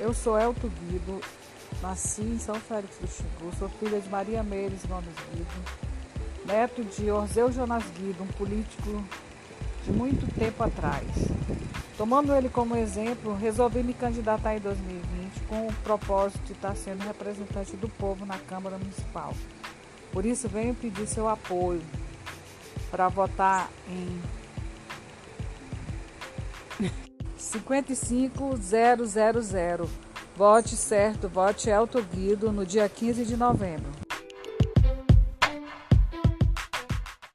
Eu sou Elto Guido, nasci em São Félix do Xingu, sou filha de Maria Meires Gomes Guido, neto de Orzeu Jonas Guido, um político de muito tempo atrás. Tomando ele como exemplo, resolvi me candidatar em 2020 com o propósito de estar sendo representante do povo na Câmara Municipal. Por isso, venho pedir seu apoio para votar em 55000. Vote certo, vote Elton Guido no dia 15 de novembro.